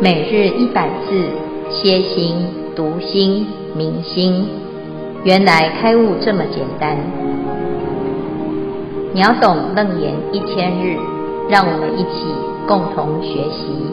每日一百字，歇心、读心、明心，原来开悟这么简单。秒懂楞严一千日，让我们一起共同学习。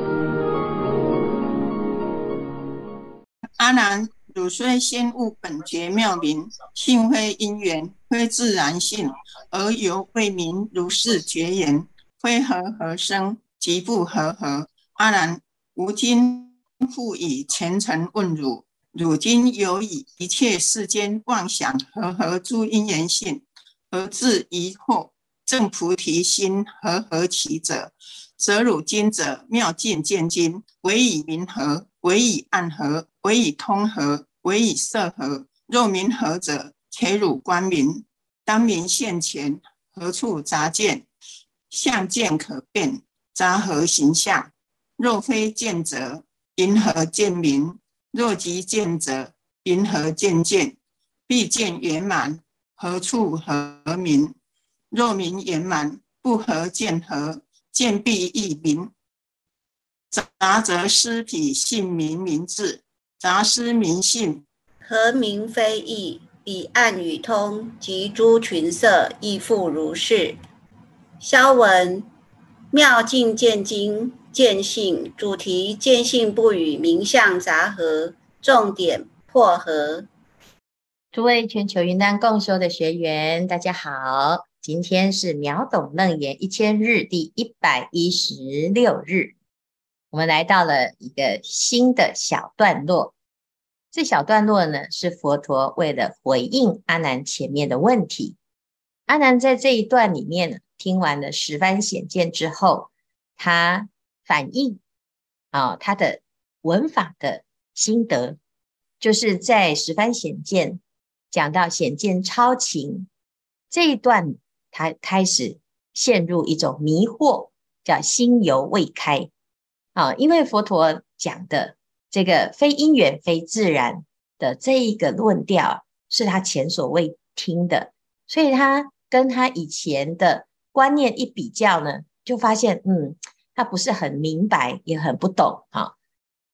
阿难，汝虽先悟本觉妙明，性非因缘，非自然性，而犹未明如是觉言，非和合生，即不和合。阿难。吾今复以虔诚问汝：汝今犹以一切世间妄想和合诸因缘性，而自疑惑正菩提心和合其者，则汝今者妙见见金，唯以明和，唯以暗和，唯以通和，唯以色和。若明和者，且汝观明。当明现前，何处杂见？相见可辨，杂何形象？若非见者，云何见明？若即见者，云何见见？必见圆满，何处何明？若明圆满，不合见合，见必亦明。杂则失彼性明明智，杂失明性，何明非义。彼暗与通，及诸群色，亦复如是。消文妙境见金。见性主题，见性不与名相杂合，重点破合。诸位全球云端共修的学员，大家好，今天是秒懂楞严一千日第一百一十六日，我们来到了一个新的小段落。这小段落呢，是佛陀为了回应阿难前面的问题。阿难在这一段里面呢，听完了十番显见之后，他。反映啊，他的文法的心得，就是在十番显见讲到显见超情这一段，他开始陷入一种迷惑，叫心犹未开啊。因为佛陀讲的这个非因缘非自然的这一个论调，是他前所未听的，所以他跟他以前的观念一比较呢，就发现嗯。他不是很明白，也很不懂啊。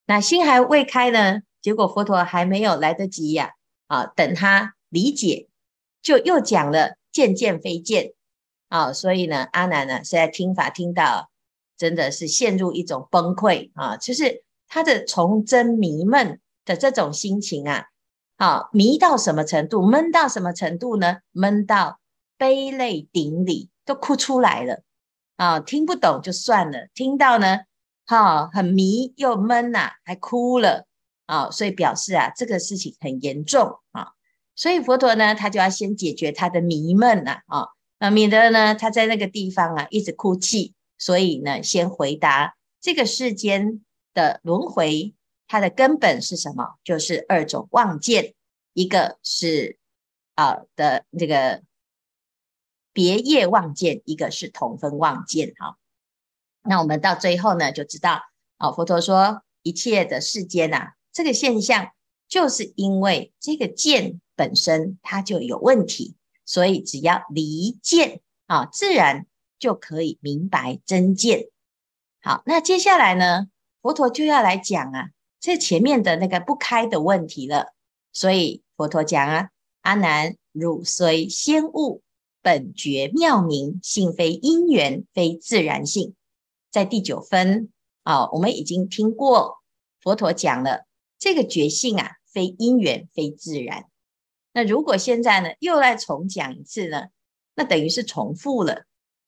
那心还未开呢，结果佛陀还没有来得及呀啊，等他理解，就又讲了见见非见啊。所以呢，阿难呢现在听法听到，真的是陷入一种崩溃啊，就是他的从真迷闷的这种心情啊，啊，迷到什么程度，闷到什么程度呢？闷到悲泪顶礼，都哭出来了。啊，听不懂就算了，听到呢，哈、很迷又闷呐、还哭了啊、所以表示啊，这个事情很严重啊、所以佛陀呢，他就要先解决他的迷闷呐，啊，那免得呢，他在那个地方啊一直哭泣，所以呢，先回答这个世间的轮回，它的根本是什么？就是二种妄见，一个是啊的这个。别业妄见，一个是同分妄见，哈。那我们到最后呢，就知道，哦，佛陀说一切的世间呐、啊，这个现象就是因为这个见本身它就有问题，所以只要离见啊，自然就可以明白真见。好，那接下来呢，佛陀就要来讲啊，这前面的那个不开的问题了。所以佛陀讲啊，阿难，汝虽先悟。本觉妙明，性非因缘，非自然性。在第九分啊，我们已经听过佛陀讲了这个觉性啊，非因缘，非自然。那如果现在呢，又来重讲一次呢，那等于是重复了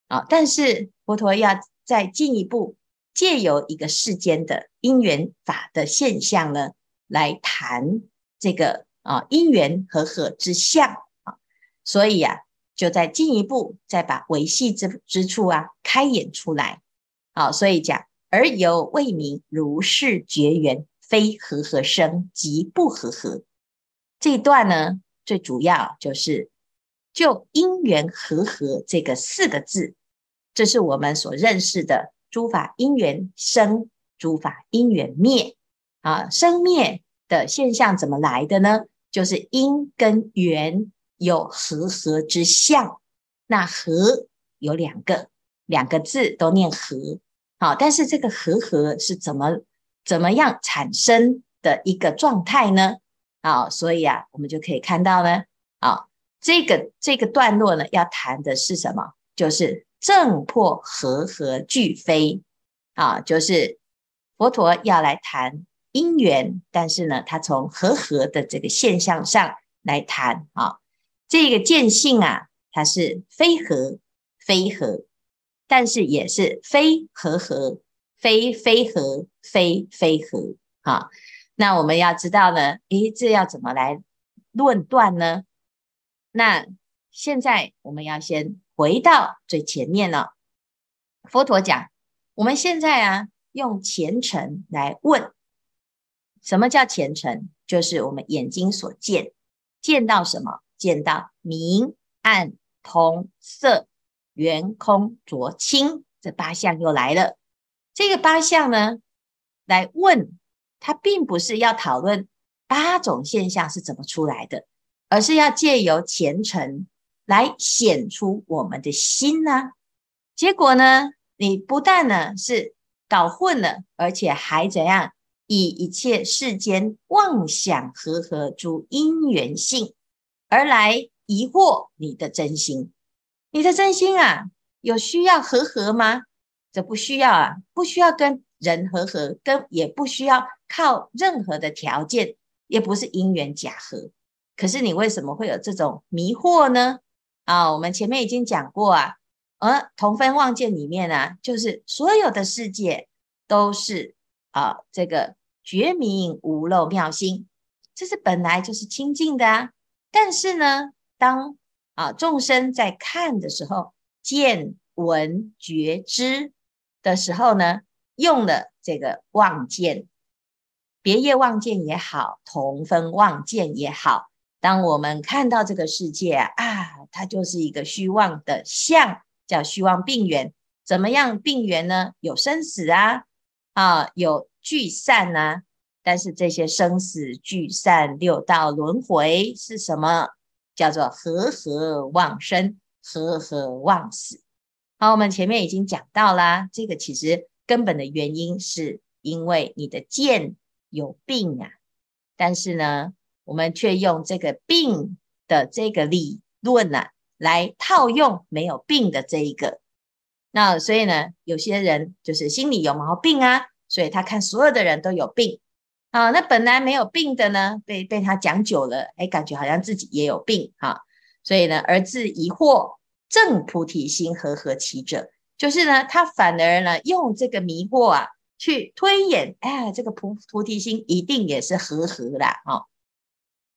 啊。但是佛陀要再进一步，借由一个世间的因缘法的现象呢，来谈这个啊因缘和合之相啊。所以呀、就再进一步，再把维系之之处啊开演出来，好，所以讲而犹未明如是觉缘，非和合生，即不和合。这一段呢，最主要就是就因缘和合这个四个字，这是我们所认识的诸法因缘生，诸法因缘灭啊，生灭的现象怎么来的呢？就是因跟缘。有和合之相，那和有两个，两个字都念和，好，但是这个和合是怎么怎么样产生的一个状态呢？啊，所以啊，我们就可以看到呢，啊，这个这个段落呢，要谈的是什么？就是正破和合俱非啊，就是佛陀要来谈因缘，但是呢，他从和合的这个现象上来谈啊，这个见性啊，它是非和非合，但是也是非和合，非非合，非非合啊。那我们要知道呢，诶，这要怎么来论断呢？那现在我们要先回到最前面了。佛陀讲，我们现在啊，用前尘来问，什么叫前尘？就是我们眼睛所见，见到什么？见到明、暗、同、色、圆、空、浊、清，这八项又来了。这个八项呢，来问。它并不是要讨论八种现象是怎么出来的，而是要借由前尘来显出我们的心呢、结果呢，你不但呢是搞混了，而且还怎样以一切世间妄想和合诸因缘性而来疑惑你的真心。你的真心啊，有需要和合吗？这不需要啊，不需要跟人和合，跟也不需要。靠任何的条件，也不是因缘假合。可是你为什么会有这种迷惑呢？啊，我们前面已经讲过啊，而同分妄见里面啊，就是所有的世界都是啊，这个觉明无漏妙心，这是本来就是清净的啊。但是呢，当啊众生在看的时候，见闻觉知的时候呢，用了这个望见。别业望见也好，同分望见也好，当我们看到这个世界啊，它就是一个虚妄的相，叫虚妄病缘。怎么样病缘呢？有生死啊，啊，有聚散啊。但是这些生死聚散、六道轮回是什么？叫做和合妄生，和合妄死。好，我们前面已经讲到啦，这个其实根本的原因是因为你的剑。有病啊，但是呢，我们却用这个病的这个理论啊，来套用没有病的这一个。那所以呢，有些人就是心里有毛病啊，所以他看所有的人都有病啊。那本来没有病的呢，被被他讲久了，哎，感觉好像自己也有病啊。所以呢，而自疑惑，正菩提心和合其者，就是呢，他反而呢，用这个迷惑啊。去推演，哎，这个菩菩提心一定也是和合的哦。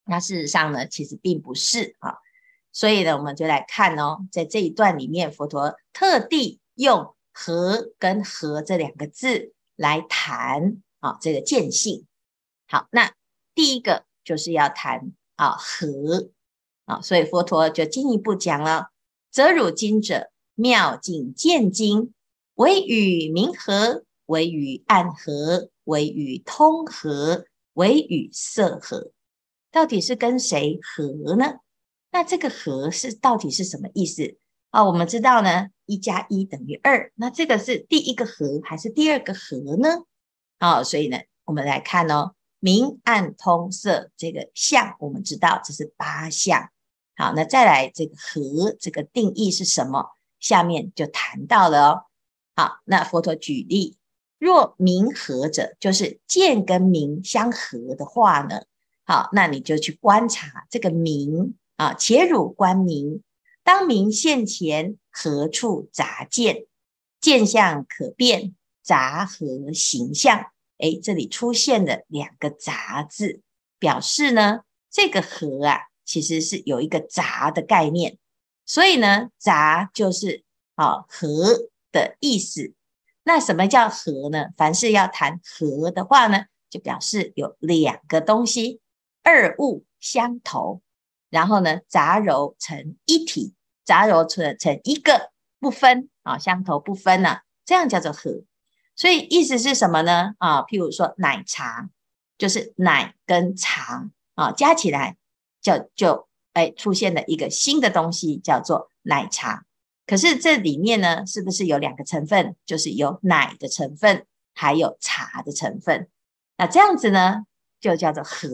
那事实上呢，其实并不是啊。所以呢，我们就来看哦，在这一段里面，佛陀特地用“和”跟“和”这两个字来谈啊，这个见性。好，那第一个就是要谈啊“和”啊，所以佛陀就进一步讲了：“择汝今者，妙境见经，唯与明合。”唯与暗合，唯与通合，唯与色合，到底是跟谁和呢？那这个和是到底是什么意思啊？我们知道呢，一加一等于二，那这个是第一个和还是第二个和呢？啊，所以呢，我们来看哦，明暗通色这个相，我们知道这是八相。好，那再来这个合这个定义是什么？下面就谈到了哦。好，那佛陀举例。若明合者，就是见跟明相合的话呢，好，那你就去观察这个明啊，且汝观明，当明现前，何处杂见？见相可辨，杂合形象。诶，这里出现了两个杂字，表示呢，这个和啊，其实是有一个杂的概念，所以呢，杂就是啊和的意思。那什么叫和呢？凡是要谈和的话呢，就表示有两个东西，二物相投，然后呢，杂糅成一体，杂糅成成一个不分啊，相投不分呢，这样叫做和。所以意思是什么呢？啊，譬如说奶茶，就是奶跟茶啊加起来就就哎出现了一个新的东西，叫做奶茶。可是这里面呢，是不是有两个成分？就是有奶的成分，还有茶的成分。那这样子呢，就叫做和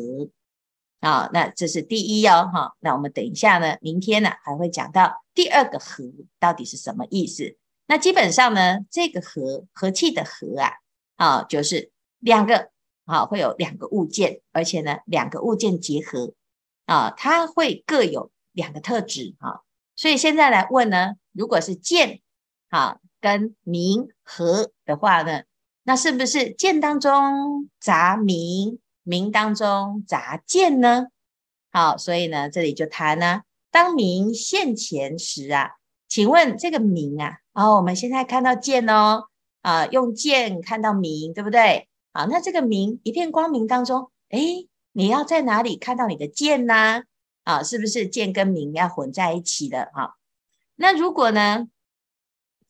啊。那这是第一哦，哈。那我们等一下呢，明天呢还会讲到第二个和到底是什么意思。那基本上呢，这个和和气的和啊，啊，就是两个啊，会有两个物件，而且呢，两个物件结合啊，它会各有两个特质啊。所以现在来问呢，如果是见啊跟名和的话呢？那是不是见当中杂名，名当中杂见呢？好，所以呢，这里就谈呢、啊，当名现前时啊，请问这个明啊，哦，我们现在看到见哦，啊，用见看到明，对不对？好，那这个明一片光明当中，诶，你要在哪里看到你的见呢？啊，是不是见跟明要混在一起的？哈，那如果呢？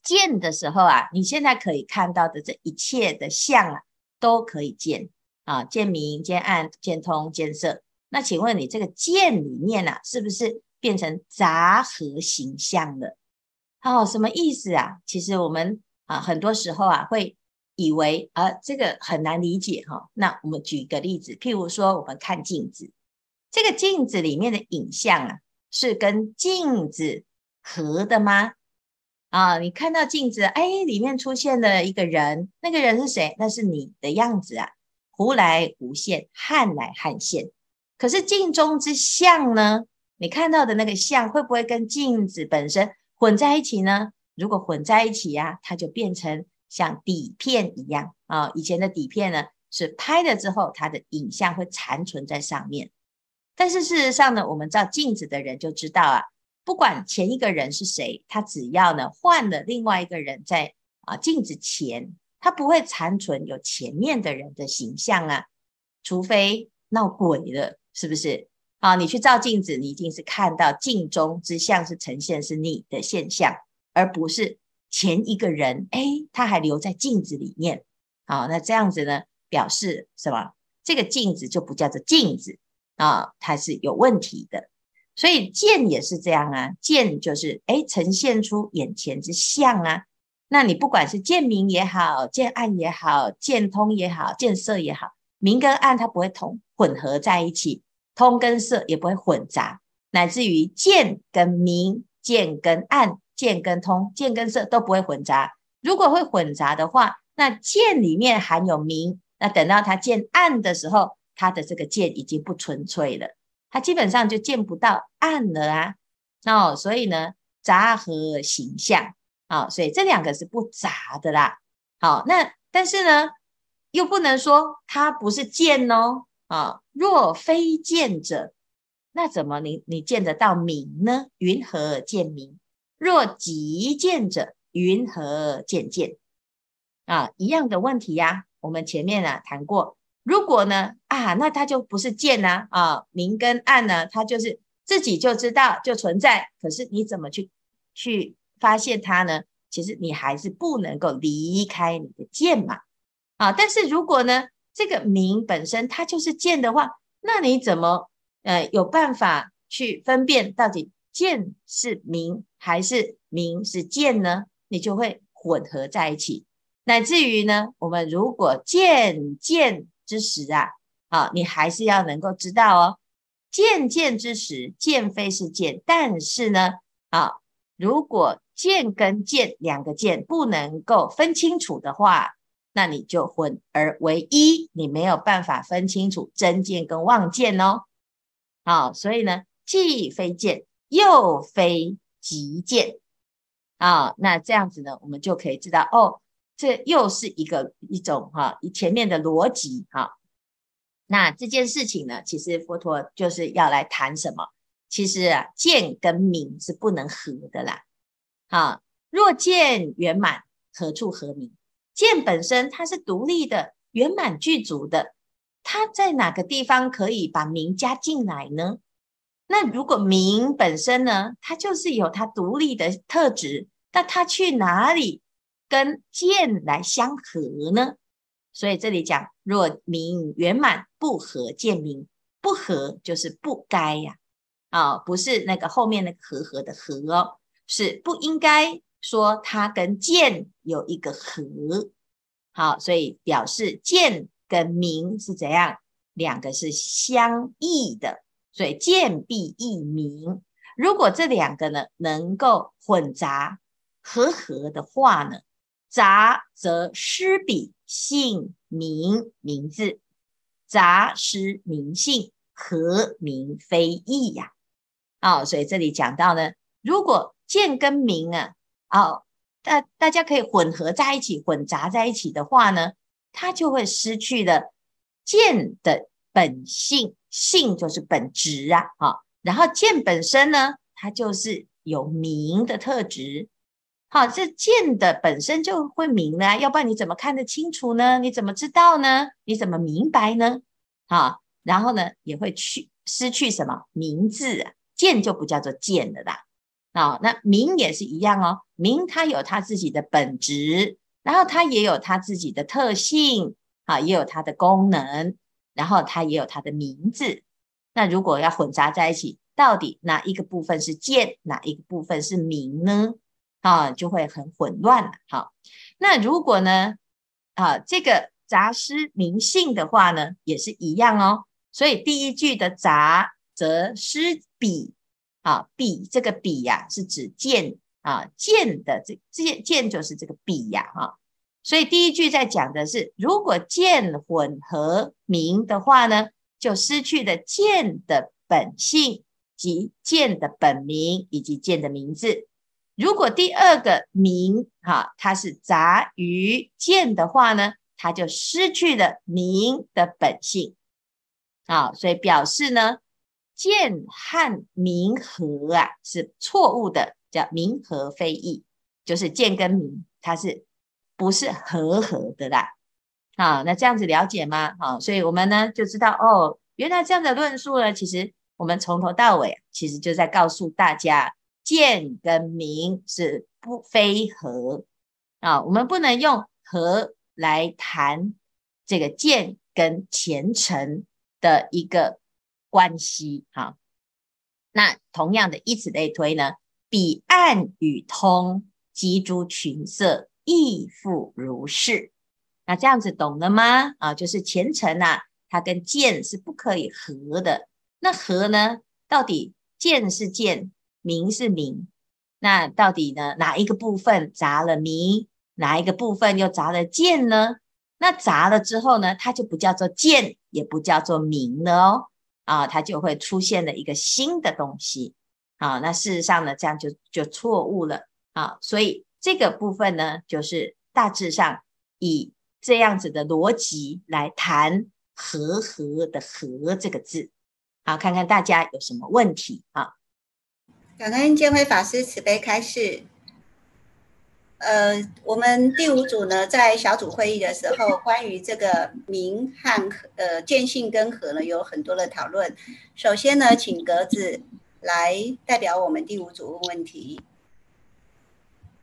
见的时候啊，你现在可以看到的这一切的相啊，都可以见啊，见明、见暗、见通、见色。那请问你这个见里面啊，是不是变成杂合形象了？哦，什么意思啊？其实我们啊，很多时候啊，会以为啊，这个很难理解哈、那我们举一个例子，譬如说，我们看镜子，这个镜子里面的影像啊，是跟镜子合的吗？啊，你看到镜子，哎，里面出现了一个人，那个人是谁？那是你的样子啊，忽来忽现，汉来汉现。可是镜中之像呢？你看到的那个像，会不会跟镜子本身混在一起呢？如果混在一起呀、啊，它就变成像底片一样啊。以前的底片呢，是拍了之后，它的影像会残存在上面。但是事实上呢，我们照镜子的人就知道啊。不管前一个人是谁，他只要呢换了另外一个人在啊镜子前，他不会残存有前面的人的形象啊，除非闹鬼了，是不是？啊，你去照镜子，你一定是看到镜中之相是呈现是你的现象，而不是前一个人，哎，他还留在镜子里面。好，那这样子呢，表示什么？这个镜子就不叫做镜子啊，它是有问题的。所以见也是这样啊，见就是诶呈现出眼前之相啊。那你不管是见明也好，见暗也好，见通也好，见色也好，明跟暗它不会同混合在一起，通跟色也不会混杂，乃至于见跟明、见跟暗、见跟通、见跟色都不会混杂。如果会混杂的话，那见里面含有明，那等到它见暗的时候，它的这个见已经不纯粹了。它基本上就见不到暗了啊，哦，所以呢，杂合形象，啊、哦，所以这两个是不杂的啦。好、那但是呢，又不能说它不是见哦，啊、若非见者，那怎么你你见得到明呢？云何见明？若即见者，云何见见？啊，一样的问题呀、我们前面啊谈过。如果呢啊，那它就不是见呐啊，啊，明跟暗呢，它就是自己就知道就存在。可是你怎么去去发现它呢？其实你还是不能够离开你的见嘛啊。但是如果呢，这个明本身它就是见的话，那你怎么呃有办法去分辨到底见是明还是明是见呢？你就会混合在一起，乃至于呢，我们如果见见。之时啊，啊，你还是要能够知道哦。见见之时，见非是见，但是呢，啊，如果见跟见两个见不能够分清楚的话，那你就混而为一，你没有办法分清楚真见跟妄见哦。好，所以呢，既非见，又非即见，啊，那这样子呢，我们就可以知道哦。这又是一个一种哈，前面的逻辑哈。那这件事情呢，其实佛陀就是要来谈什么？其实啊，见跟明是不能合的啦。啊，若见圆满，何处合明？见本身它是独立的、圆满具足的，它在哪个地方可以把名加进来呢？那如果名本身呢，它就是有它独立的特质，那它去哪里？跟见来相合呢，所以这里讲若名圆满不合见名，不合就是不该呀，啊，不是那个后面那个和合的合哦，是不应该说它跟见有一个合，好，所以表示见跟明是怎样？两个是相异的，所以见必异明。如果这两个呢能够混杂合合的话呢，杂则失彼姓名名字，杂失名姓，合名非异呀。啊、哦，所以这里讲到呢，如果见跟名啊，哦，大大家可以混合在一起，混杂在一起的话呢，它就会失去了见的本性，性就是本质啊，啊、哦，然后见本身呢，它就是有明的特质。好，这见的本身就会明了，要不然你怎么看得清楚呢？你怎么知道呢？你怎么明白呢？好，然后呢，也会去失去什么名字啊？见就不叫做见了啦。啊，那名也是一样哦，名它有它自己的本质，然后它也有它自己的特性，啊，也有它的功能，然后它也有它的名字。那如果要混杂在一起，到底哪一个部分是见，哪一个部分是名呢？啊，就会很混乱了。好，那如果呢，啊，这个杂失名姓的话呢，也是一样哦。所以第一句的杂则失彼，啊，比这个比呀、是指见啊，见的这这见见就是这个比呀，哈。所以第一句在讲的是，如果见混合名的话呢，就失去了见的本性及见的本名以及见的名字。如果第二个名哈，它是杂于见的话呢，它就失去了名的本性啊，所以表示呢，见和明合啊是错误的，叫明合非异，就是见跟明它是不是和合的啦？啊，那这样子了解吗？好，所以我们呢就知道哦，原来这样的论述呢，其实我们从头到尾其实就在告诉大家。见跟明是不非合啊，我们不能用合来谈这个见跟前程的一个关系哈。那同样的，以此类推呢，彼岸与通，及诸群色，亦复如是。那这样子懂了吗？啊，就是前尘呐、啊，它跟见是不可以合的。那合呢？到底见是见？明是明，那到底呢？哪一个部分砸了明？哪一个部分又砸了见呢？那砸了之后呢？它就不叫做见，也不叫做明了哦。啊，它就会出现了一个新的东西。啊，那事实上呢，这样就就错误了。啊，所以这个部分呢，就是大致上以这样子的逻辑来谈“和和”的“和”这个字。好，看看大家有什么问题啊？感恩建辉法师慈悲开示。呃，我们第五组呢，在小组会议的时候，关于这个明和呃见性跟和呢，有很多的讨论。首先呢，请格子来代表我们第五组问问题。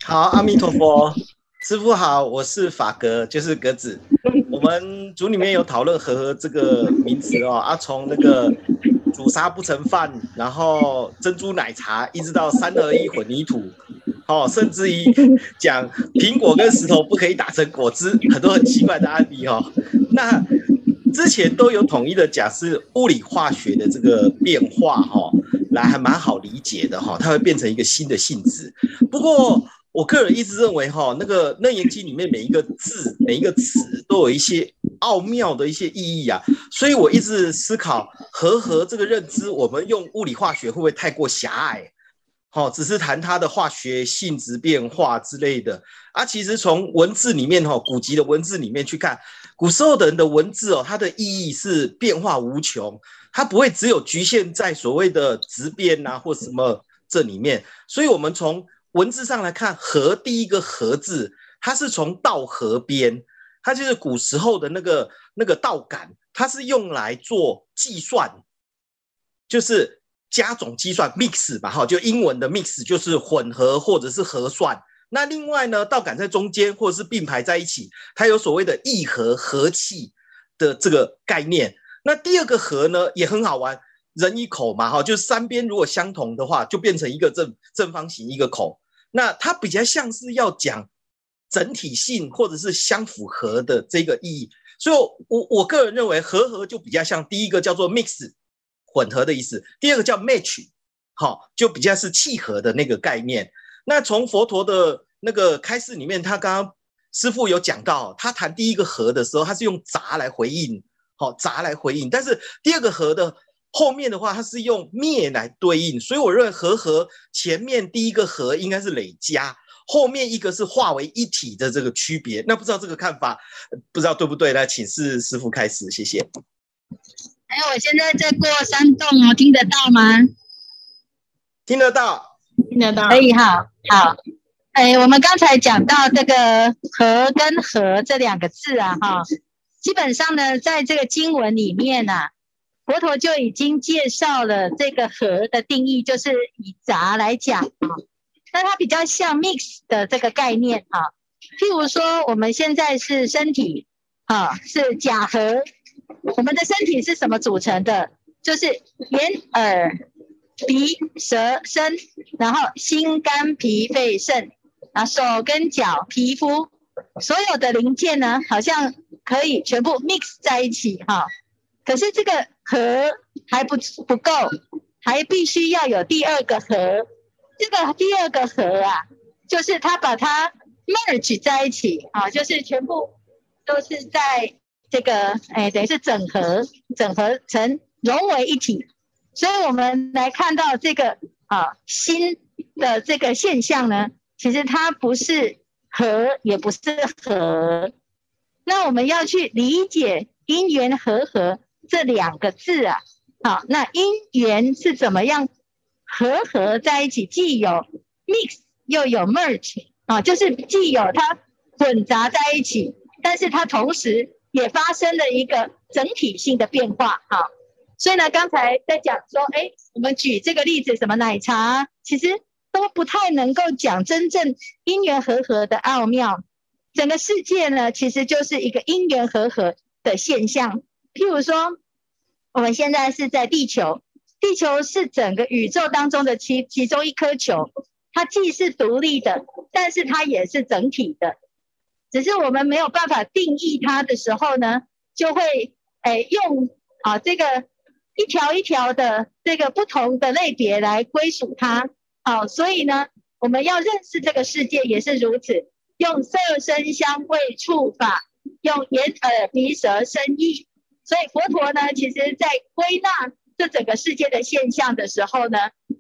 好，阿弥陀佛，师傅好，我是法格，就是格子。我们组里面有讨论和这个名词哦，啊，从那个。煮沙不成饭，然后珍珠奶茶一直到三二一混凝土，哦，甚至于讲苹果跟石头不可以打成果汁，很多很奇怪的案例、哦。那之前都有统一的讲是物理化学的这个变化、哦，来还蛮好理解的哈、哦，它会变成一个新的性质。不过我个人一直认为哈、哦，那个《楞严经》里面每一个字、每一个词都有一些。奥妙的一些意义啊，所以我一直思考和合这个认知，我们用物理化学会不会太过狭隘？好、只是谈它的化学性质变化之类的啊。其实从文字里面哈、古籍的文字里面去看，古时候的人的文字哦，它的意义是变化无穷，它不会只有局限在所谓的质变啊或什么这里面。所以，我们从文字上来看，和第一个和字，它是从道河边。它就是古时候的那个那个道感，它是用来做计算，就是加总计算 mix 吧，哈，就英文的 mix 就是混合或者是核算。那另外呢，道感在中间或者是并排在一起，它有所谓的异合和气的这个概念。那第二个和呢也很好玩，人一口嘛，哈，就是三边如果相同的话，就变成一个正正方形一个口。那它比较像是要讲。整体性或者是相符合的这个意义，所以我，我我个人认为和合就比较像第一个叫做 mix 混合的意思，第二个叫 match，好，就比较是契合的那个概念。那从佛陀的那个开示里面，他刚刚师父有讲到，他谈第一个和的时候，他是用杂来回应，好，杂来回应，但是第二个和的。后面的话，他是用灭来对应，所以我认为和和前面第一个和应该是累加，后面一个是化为一体的这个区别。那不知道这个看法，不知道对不对？来，请示师父开始，谢谢。哎，我现在在过山洞哦，听得到吗？听得到，听得到，可以哈。好，哎，我们刚才讲到这个和跟合这两个字啊，哈，基本上呢，在这个经文里面呢、啊。佛陀就已经介绍了这个和的定义，就是以杂来讲啊，那它比较像 mix 的这个概念啊。譬如说，我们现在是身体啊，是假合，我们的身体是什么组成的？就是眼、耳、鼻、舌、身，然后心、肝、脾、肺、肾啊，手跟脚、皮肤，所有的零件呢，好像可以全部 mix 在一起哈。可是这个和还不不够，还必须要有第二个和。这个第二个和啊，就是它把它 merge 在一起啊，就是全部都是在这个哎，等于是整合，整合成融为一体。所以我们来看到这个啊新的这个现象呢，其实它不是和，也不是合。那我们要去理解因缘和合。这两个字啊，好，那因缘是怎么样和合在一起？既有 mix 又有 merge 啊，就是既有它混杂在一起，但是它同时也发生了一个整体性的变化啊。所以呢，刚才在讲说，哎，我们举这个例子，什么奶茶，其实都不太能够讲真正因缘和合的奥妙。整个世界呢，其实就是一个因缘和合的现象。譬如说，我们现在是在地球，地球是整个宇宙当中的其其中一颗球，它既是独立的，但是它也是整体的。只是我们没有办法定义它的时候呢，就会诶用啊这个一条一条的这个不同的类别来归属它。好，所以呢，我们要认识这个世界也是如此，用色声香味触法，用眼耳鼻舌身意。所以佛陀呢，其实在归纳这整个世界的现象的时候呢，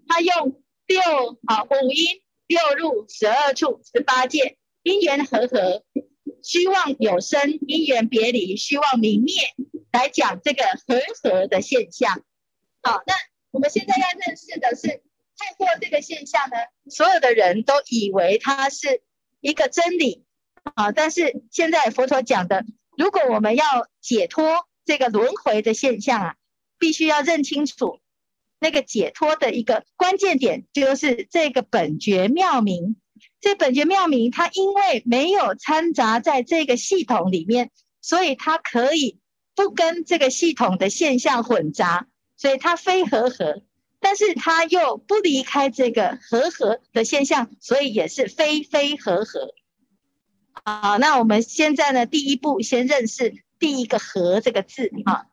他用六啊五音六入十二处十八界因缘和合，虚妄有生因缘别离虚妄明灭来讲这个和合的现象。好，那我们现在要认识的是，透过这个现象呢，所有的人都以为它是一个真理啊，但是现在佛陀讲的，如果我们要解脱。这个轮回的现象啊，必须要认清楚那个解脱的一个关键点，就是这个本觉妙明。这本觉妙明，它因为没有掺杂在这个系统里面，所以它可以不跟这个系统的现象混杂，所以它非和合。但是它又不离开这个和合的现象，所以也是非非和合。好，那我们现在呢，第一步先认识。第一个“和”这个字啊，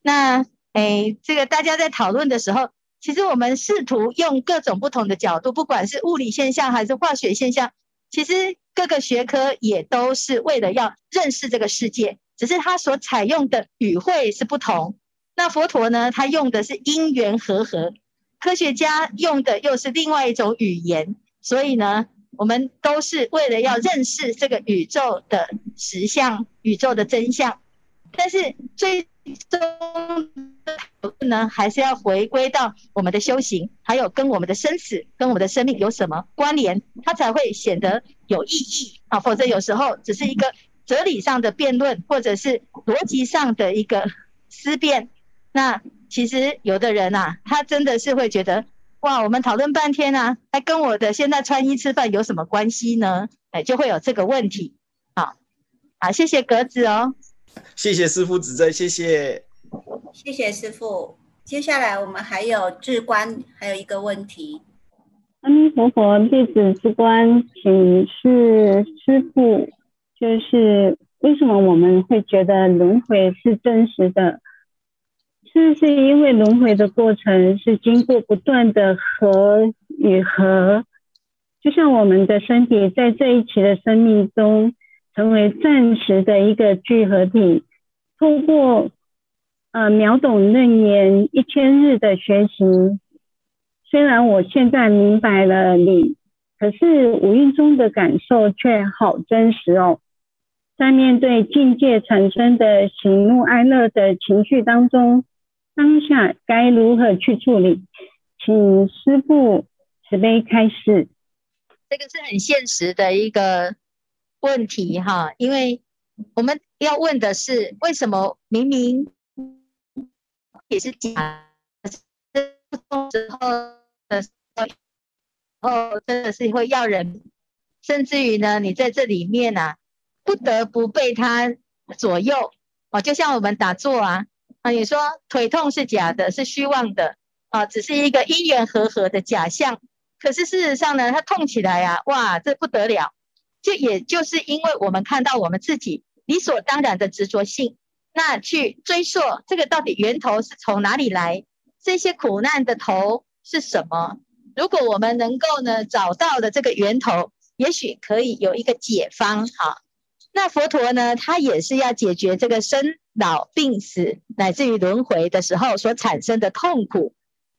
那诶，这个大家在讨论的时候，其实我们试图用各种不同的角度，不管是物理现象还是化学现象，其实各个学科也都是为了要认识这个世界，只是它所采用的语汇是不同。那佛陀呢，他用的是因缘和合，科学家用的又是另外一种语言，所以呢。我们都是为了要认识这个宇宙的实相、宇宙的真相，但是最终不呢，还是要回归到我们的修行，还有跟我们的生死、跟我们的生命有什么关联，它才会显得有意义啊！否则有时候只是一个哲理上的辩论，或者是逻辑上的一个思辨，那其实有的人啊，他真的是会觉得。哇，我们讨论半天啊，还跟我的现在穿衣吃饭有什么关系呢？哎，就会有这个问题。好，好，谢谢格子哦。谢谢师傅指正，谢谢。谢谢师傅。接下来我们还有志观，还有一个问题。阿弥陀佛，弟子志观，请示师傅，就是为什么我们会觉得轮回是真实的？是不是因为轮回的过程是经过不断的合与合？就像我们的身体在这一期的生命中，成为暂时的一个聚合体，透过呃秒懂楞严一千日的学习，虽然我现在明白了你，可是五蕴中的感受却好真实哦。在面对境界产生的喜怒哀乐的情绪当中，当下该如何去处理？请师父慈悲开示。这个是很现实的一个问题哈，因为我们要问的是，为什么明明也是假的之后的时候，真的是会要人，甚至于呢，你在这里面啊。不得不被他左右哦，就像我们打坐啊啊，你说腿痛是假的，是虚妄的啊，只是一个因缘和合的假象。可是事实上呢，它痛起来啊，哇，这不得了！就也就是因为我们看到我们自己理所当然的执着性，那去追溯这个到底源头是从哪里来，这些苦难的头是什么？如果我们能够呢找到的这个源头，也许可以有一个解方哈。那佛陀呢，他也是要解决这个生老病死乃至于轮回的时候所产生的痛苦。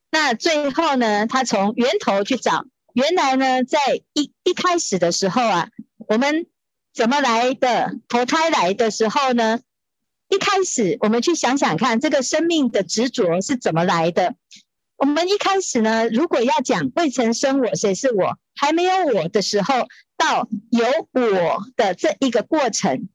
那最后呢，他从源头去找，原来呢，在一一开始的时候啊，我们怎么来的？投胎来的时候呢，一开始我们去想想看，这个生命的执着是怎么来的？我们一开始呢，如果要讲未曾生我，谁是我？还没有我的时候，到有我的这一个过程，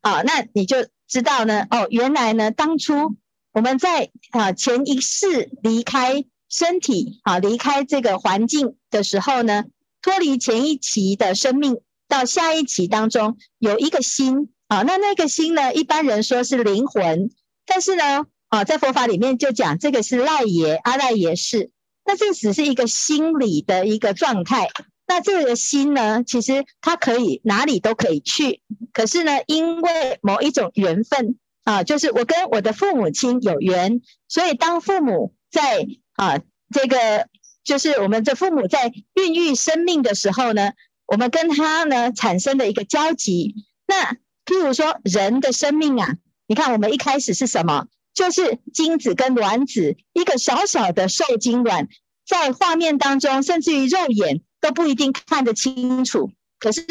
啊，那你就知道呢，哦，原来呢，当初我们在啊前一世离开身体啊，离开这个环境的时候呢，脱离前一期的生命，到下一期当中有一个心啊，那那个心呢，一般人说是灵魂，但是呢。啊，在佛法里面就讲这个是赖耶阿赖耶是，那这只是一个心理的一个状态。那这个心呢，其实它可以哪里都可以去，可是呢，因为某一种缘分啊，就是我跟我的父母亲有缘，所以当父母在啊这个就是我们的父母在孕育生命的时候呢，我们跟他呢产生的一个交集。那譬如说人的生命啊，你看我们一开始是什么？就是精子跟卵子，一个小小的受精卵，在画面当中，甚至于肉眼都不一定看得清楚。可是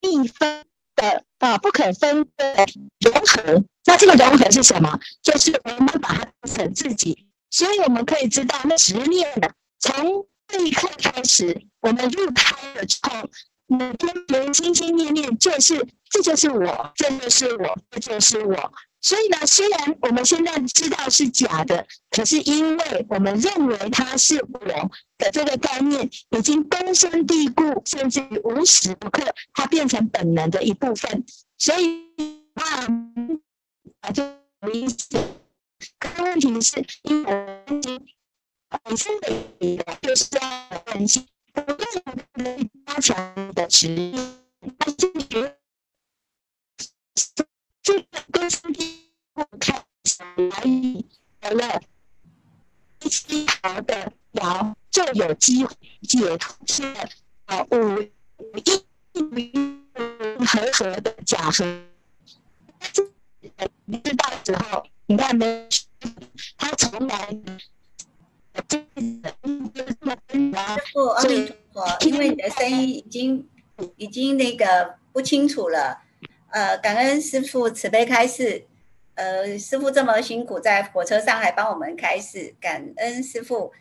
一分的啊，不可分的融合，那这个融合是什么？就是我们把它当成自己，所以我们可以知道，那执念的，从这一刻开始，我们入胎了之后，每天人心心念念就是，这就是我，这就是我，这就是我。所以呢，虽然我们现在知道是假的，可是因为我们认为它是我的这个概念，已经根深蒂固，甚至于无时不刻，它变成本能的一部分。所以啊，就有意思。可问题是，因为本身的就是要分析，不断加强的实力，但是这个根深蒂固开始来有了一丝毫的摇，就有机会解脱出啊五蕴和合的假合。你知道之后，你看没？他从来，阿弥陀佛，因为你的声音已经已经那个不清楚了。呃，感恩师傅慈悲开示。呃，师傅这么辛苦，在火车上还帮我们开示，感恩师傅。